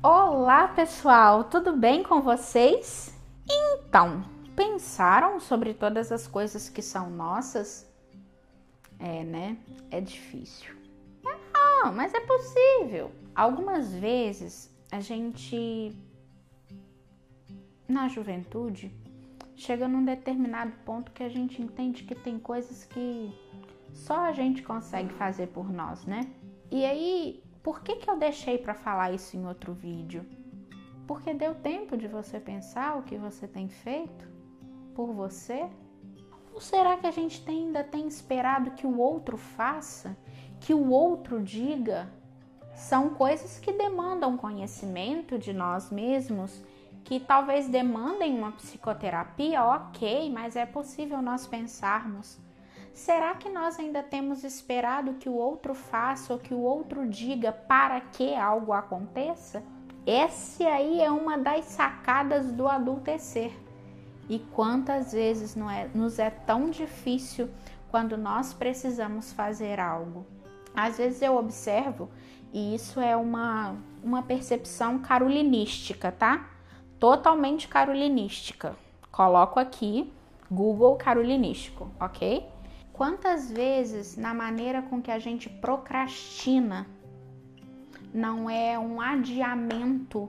Olá, pessoal, tudo bem com vocês? Então, pensaram sobre todas as coisas que são nossas? É, né? É difícil. Não, mas é possível. Algumas vezes a gente, na juventude, chega num determinado ponto que a gente entende que tem coisas que só a gente consegue fazer por nós, né? E aí, por que, que eu deixei para falar isso em outro vídeo? Porque deu tempo de você pensar o que você tem feito por você? Ou será que a gente tem, ainda tem esperado que o outro faça, que o outro diga? São coisas que demandam conhecimento de nós mesmos que talvez demandem uma psicoterapia, ok, mas é possível nós pensarmos. Será que nós ainda temos esperado que o outro faça ou que o outro diga para que algo aconteça? Essa aí é uma das sacadas do adultecer. E quantas vezes não é, nos é tão difícil quando nós precisamos fazer algo? Às vezes eu observo, e isso é uma, uma percepção carolinística, tá? totalmente carolinística. Coloco aqui Google carolinístico, ok? Quantas vezes na maneira com que a gente procrastina não é um adiamento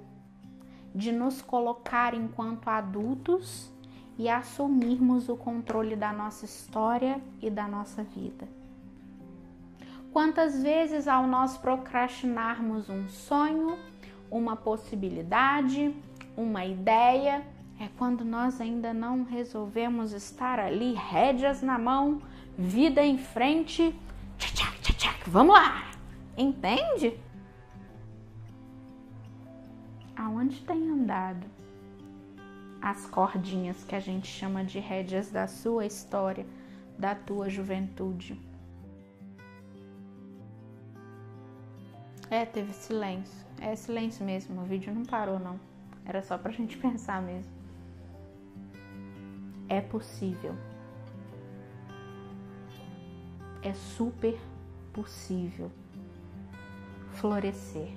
de nos colocar enquanto adultos e assumirmos o controle da nossa história e da nossa vida? Quantas vezes ao nós procrastinarmos um sonho, uma possibilidade, uma ideia, é quando nós ainda não resolvemos estar ali, rédeas na mão, vida em frente, tchac, tchac, tchac, vamos lá! Entende? Aonde tem andado as cordinhas que a gente chama de rédeas da sua história, da tua juventude? É, teve silêncio. É silêncio mesmo, o vídeo não parou não. Era só pra gente pensar mesmo. É possível. É super possível florescer.